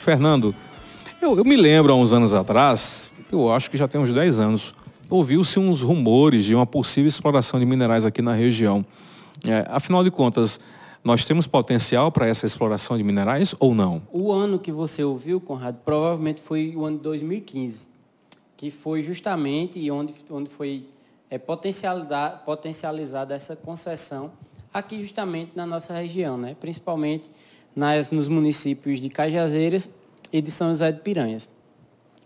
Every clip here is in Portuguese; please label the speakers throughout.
Speaker 1: Fernando, eu, eu me lembro há uns anos atrás, eu acho que já tem uns 10 anos, ouviu-se uns rumores de uma possível exploração de minerais aqui na região. É, afinal de contas, nós temos potencial para essa exploração de minerais ou não?
Speaker 2: O ano que você ouviu, Conrado, provavelmente foi o ano de 2015, que foi justamente onde, onde foi é, potencializada, essa concessão aqui justamente na nossa região, né? principalmente nas, nos municípios de Cajazeiras e de São José de Piranhas.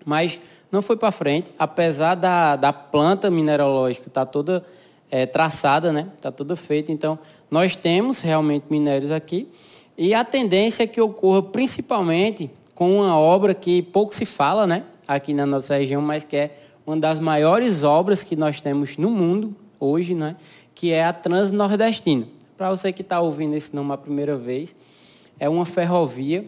Speaker 2: Mas não foi para frente, apesar da, da planta mineralógica estar tá toda é, traçada, né? Está toda feita. Então, nós temos realmente minérios aqui. E a tendência é que ocorra principalmente com uma obra que pouco se fala, né? Aqui na nossa região, mas que é uma das maiores obras que nós temos no mundo hoje, né? Que é a Transnordestina. Para você que está ouvindo esse nome a primeira vez, é uma ferrovia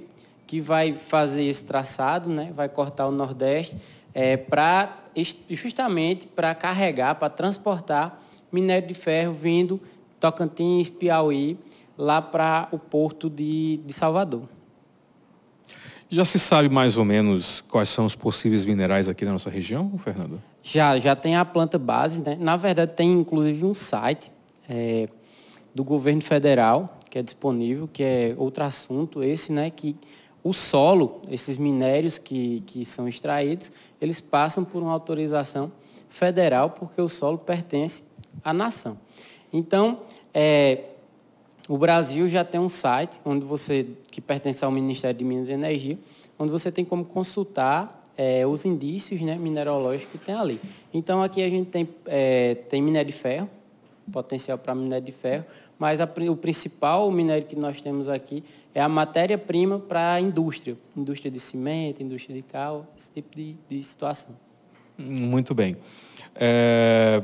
Speaker 2: que vai fazer esse traçado, né? Vai cortar o Nordeste é, para justamente para carregar, para transportar minério de ferro vindo Tocantins, Piauí, lá para o porto de, de Salvador.
Speaker 1: Já se sabe mais ou menos quais são os possíveis minerais aqui na nossa região, Fernando?
Speaker 2: Já, já tem a planta base, né? Na verdade, tem inclusive um site é, do governo federal que é disponível, que é outro assunto, esse, né? Que o solo, esses minérios que, que são extraídos, eles passam por uma autorização federal, porque o solo pertence à nação. Então, é, o Brasil já tem um site onde você, que pertence ao Ministério de Minas e Energia, onde você tem como consultar é, os indícios né, mineralógicos que tem ali. Então, aqui a gente tem, é, tem minério de ferro, potencial para minério de ferro, mas a, o principal minério que nós temos aqui é a matéria-prima para a indústria, indústria de cimento, indústria de cal, esse tipo de, de situação.
Speaker 1: Muito bem. É,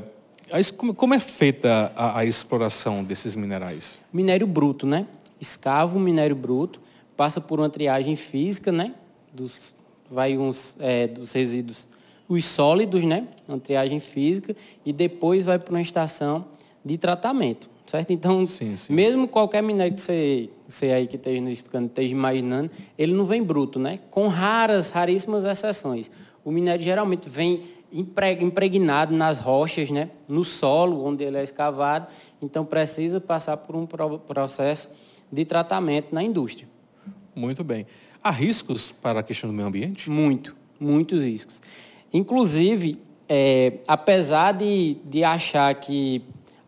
Speaker 1: como é feita a, a, exploração desses minerais?
Speaker 2: Minério bruto, né? Escava o minério bruto, passa por uma triagem física, né? Dos, vai uns é, dos resíduos, os sólidos, né? Uma triagem física e depois vai para uma estação de tratamento, certo? Então, sim, sim. mesmo qualquer minério que você, você aí que esteja estudando, esteja imaginando, ele não vem bruto, né? Com raras, raríssimas exceções. O minério geralmente vem impregnado nas rochas, né? no solo onde ele é escavado, então precisa passar por um processo de tratamento na indústria.
Speaker 1: Muito bem. Há riscos para a questão do meio ambiente?
Speaker 2: Muito, muitos riscos. Inclusive, é, apesar de, de achar que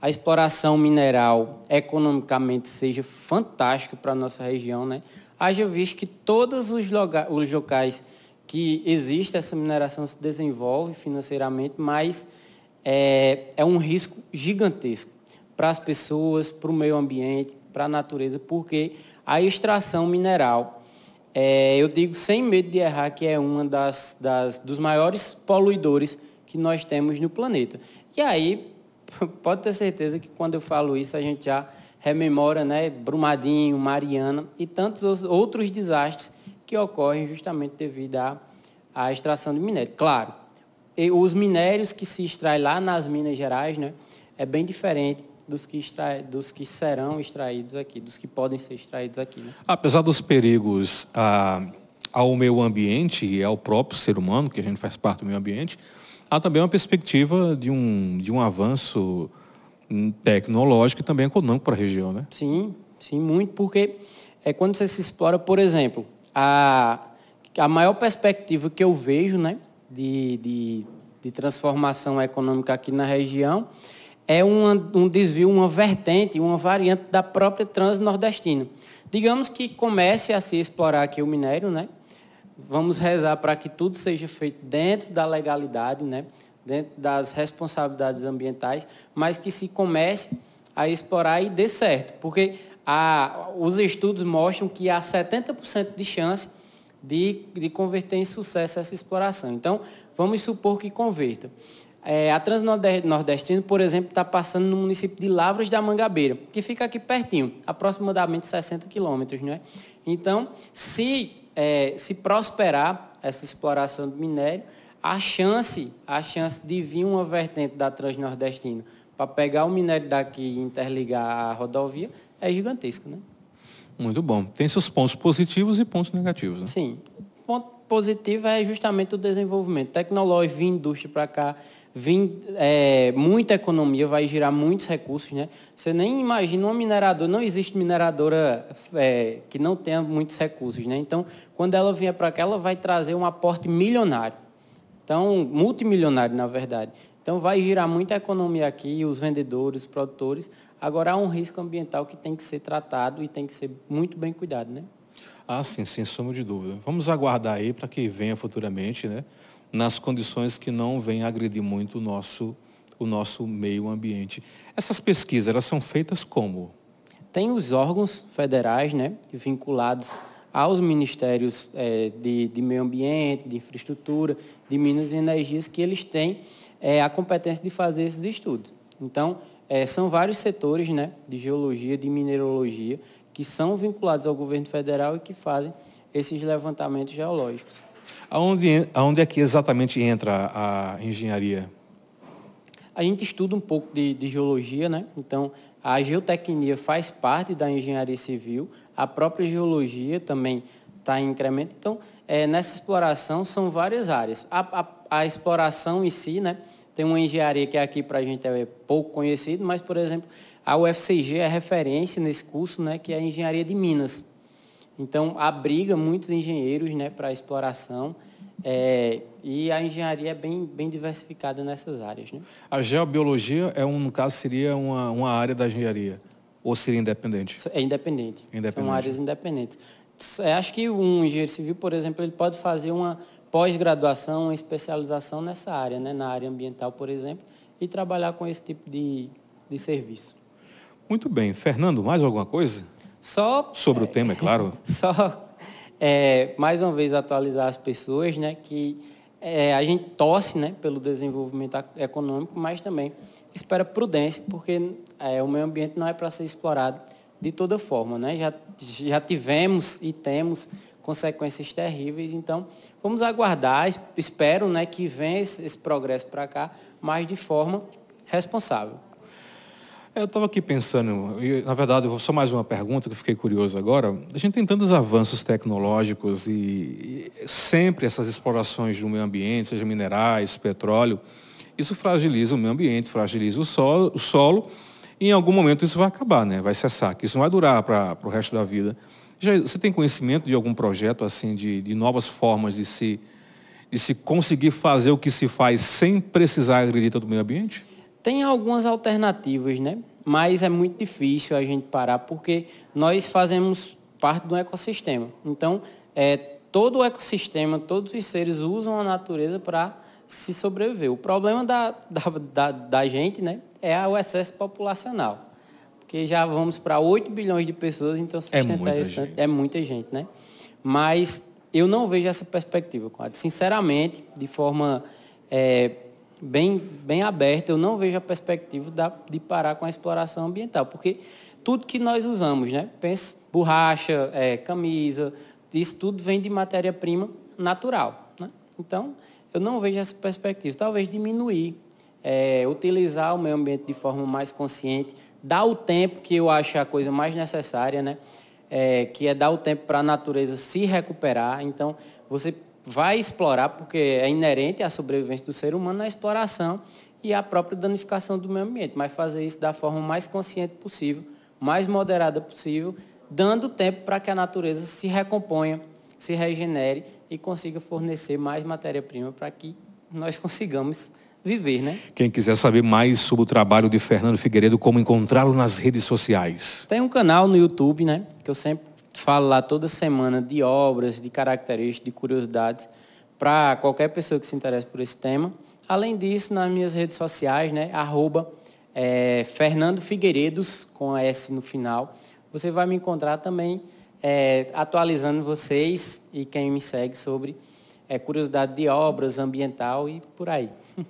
Speaker 2: a exploração mineral economicamente seja fantástica para a nossa região, né? haja visto que todos os, os locais que existe essa mineração se desenvolve financeiramente, mas é, é um risco gigantesco para as pessoas, para o meio ambiente, para a natureza, porque a extração mineral, é, eu digo sem medo de errar, que é uma das, das dos maiores poluidores que nós temos no planeta. E aí, pode ter certeza que quando eu falo isso, a gente já rememora né, Brumadinho, Mariana e tantos outros desastres que ocorrem justamente devido à, à extração de minério. Claro, os minérios que se extraem lá nas Minas Gerais né, é bem diferente dos que, extrai, dos que serão extraídos aqui, dos que podem ser extraídos aqui. Né?
Speaker 1: Apesar dos perigos ah, ao meio ambiente e ao próprio ser humano, que a gente faz parte do meio ambiente, há também uma perspectiva de um, de um avanço hum, tecnológico e também econômico para a região, né?
Speaker 2: Sim, sim, muito, porque é quando você se explora, por exemplo, a, a maior perspectiva que eu vejo né, de, de, de transformação econômica aqui na região é uma, um desvio, uma vertente, uma variante da própria transnordestina. Digamos que comece a se explorar aqui o minério, né? Vamos rezar para que tudo seja feito dentro da legalidade, né? dentro das responsabilidades ambientais, mas que se comece a explorar e dê certo. Porque a, os estudos mostram que há 70% de chance de, de converter em sucesso essa exploração. Então, vamos supor que converta. É, a Transnordestina, por exemplo, está passando no município de Lavras da Mangabeira, que fica aqui pertinho, aproximadamente 60 quilômetros. Né? Então, se, é, se prosperar essa exploração do minério, a chance, a chance de vir uma vertente da Transnordestina para pegar o minério daqui e interligar a rodovia é gigantesca. Né?
Speaker 1: Muito bom. Tem seus pontos positivos e pontos negativos. Né?
Speaker 2: Sim. ponto positivo é justamente o desenvolvimento tecnológico, vir indústria para cá, vir é, muita economia, vai girar muitos recursos. Né? Você nem imagina uma mineradora, não existe mineradora é, que não tenha muitos recursos. Né? Então, quando ela vier para cá, ela vai trazer um aporte milionário. Então, multimilionário, na verdade. Então, vai girar muita economia aqui, os vendedores, os produtores. Agora, há um risco ambiental que tem que ser tratado e tem que ser muito bem cuidado, né?
Speaker 1: Ah, sim, sem sombra de dúvida. Vamos aguardar aí para que venha futuramente, né? Nas condições que não venha agredir muito o nosso, o nosso meio ambiente. Essas pesquisas, elas são feitas como?
Speaker 2: Tem os órgãos federais, né? Vinculados aos ministérios é, de, de, meio ambiente, de infraestrutura, de minas e energias, que eles têm é, a competência de fazer esses estudos. Então, é, são vários setores né, de geologia, de mineralogia, que são vinculados ao governo federal e que fazem esses levantamentos geológicos.
Speaker 1: Aonde, aonde é que exatamente entra a engenharia?
Speaker 2: A gente estuda um pouco de, de geologia, né? Então, a geotecnia faz parte da engenharia civil, a própria geologia também está em incremento. Então, é, nessa exploração são várias áreas. A, a, a, exploração em si, né? Tem uma engenharia que aqui para a gente é pouco conhecido, mas, por exemplo, a UFCG é referência nesse curso, né, que é a engenharia de minas. Então, abriga muitos engenheiros né, para a exploração é, e a engenharia é bem, bem diversificada nessas áreas. Né?
Speaker 1: A geobiologia, é um, no caso, seria uma, uma área da engenharia? Ou seria independente?
Speaker 2: É independente.
Speaker 1: independente.
Speaker 2: São áreas independentes. É, acho que um engenheiro civil, por exemplo, ele pode fazer uma pós-graduação, especialização nessa área, né, na área ambiental, por exemplo, e trabalhar com esse tipo de, de serviço.
Speaker 1: Muito bem. Fernando, mais alguma coisa?
Speaker 2: Só.
Speaker 1: Sobre o tema, é claro.
Speaker 2: Só, é, mais uma vez, atualizar as pessoas, né, que é, a gente torce né, pelo desenvolvimento econômico, mas também espera prudência, porque é, o meio ambiente não é para ser explorado de toda forma. Né? Já, já tivemos e temos consequências terríveis, então vamos aguardar, espero né, que venha esse, progresso para cá, mas de forma responsável.
Speaker 1: Eu estava aqui pensando, e, na verdade, só mais uma pergunta que fiquei curioso agora. A gente tem tantos avanços tecnológicos e, e sempre essas explorações do meio ambiente, seja minerais, petróleo, isso fragiliza o meio ambiente, fragiliza o solo, o solo e em algum momento isso vai acabar, né? vai cessar, que isso não vai durar para o resto da vida. Você tem conhecimento de algum projeto assim de, de novas formas de se, de se conseguir fazer o que se faz sem precisar agredir todo o meio ambiente?
Speaker 2: Tem algumas alternativas, né? Mas é muito difícil a gente parar porque nós fazemos parte do ecossistema. Então, é, todo o ecossistema, todos os seres usam a natureza para se sobreviver. O problema da, da, da, da, gente né, é o excesso populacional. Porque já vamos para 8 bilhões de pessoas, então
Speaker 1: sustentar é muita, gente.
Speaker 2: é muita gente. Né? Mas eu não vejo essa perspectiva, Sinceramente, de forma é, bem, bem aberta, eu não vejo a perspectiva da, de parar com a exploração ambiental, porque tudo que nós usamos, né? Pensa, borracha, é, camisa, isso tudo vem de matéria-prima natural. Né? Então, eu não vejo essa perspectiva. Talvez diminuir, é, utilizar o meio ambiente de forma mais consciente, dar o tempo que eu acho a coisa mais necessária, né? É, que é dar o tempo para a natureza se recuperar. Então, você vai explorar, porque é inerente à sobrevivência do ser humano na exploração e à própria danificação do meio ambiente, mas fazer isso da forma mais consciente possível, mais moderada possível, dando tempo para que a natureza se recomponha, se regenere e consiga fornecer mais matéria-prima para que nós consigamos viver, né?
Speaker 1: Quem quiser saber mais sobre o trabalho de Fernando Figueiredo, como encontrá-lo nas redes sociais?
Speaker 2: Tem um canal no YouTube, né? Que eu sempre falo lá toda semana de obras, de características, de curiosidades, para qualquer pessoa que se interesse por esse tema. Além disso, nas minhas redes sociais, né, arroba é, Fernando Figueiredos, com a S no final, você vai me encontrar também é, atualizando vocês e quem me segue sobre é, curiosidade de obras, ambiental e por aí.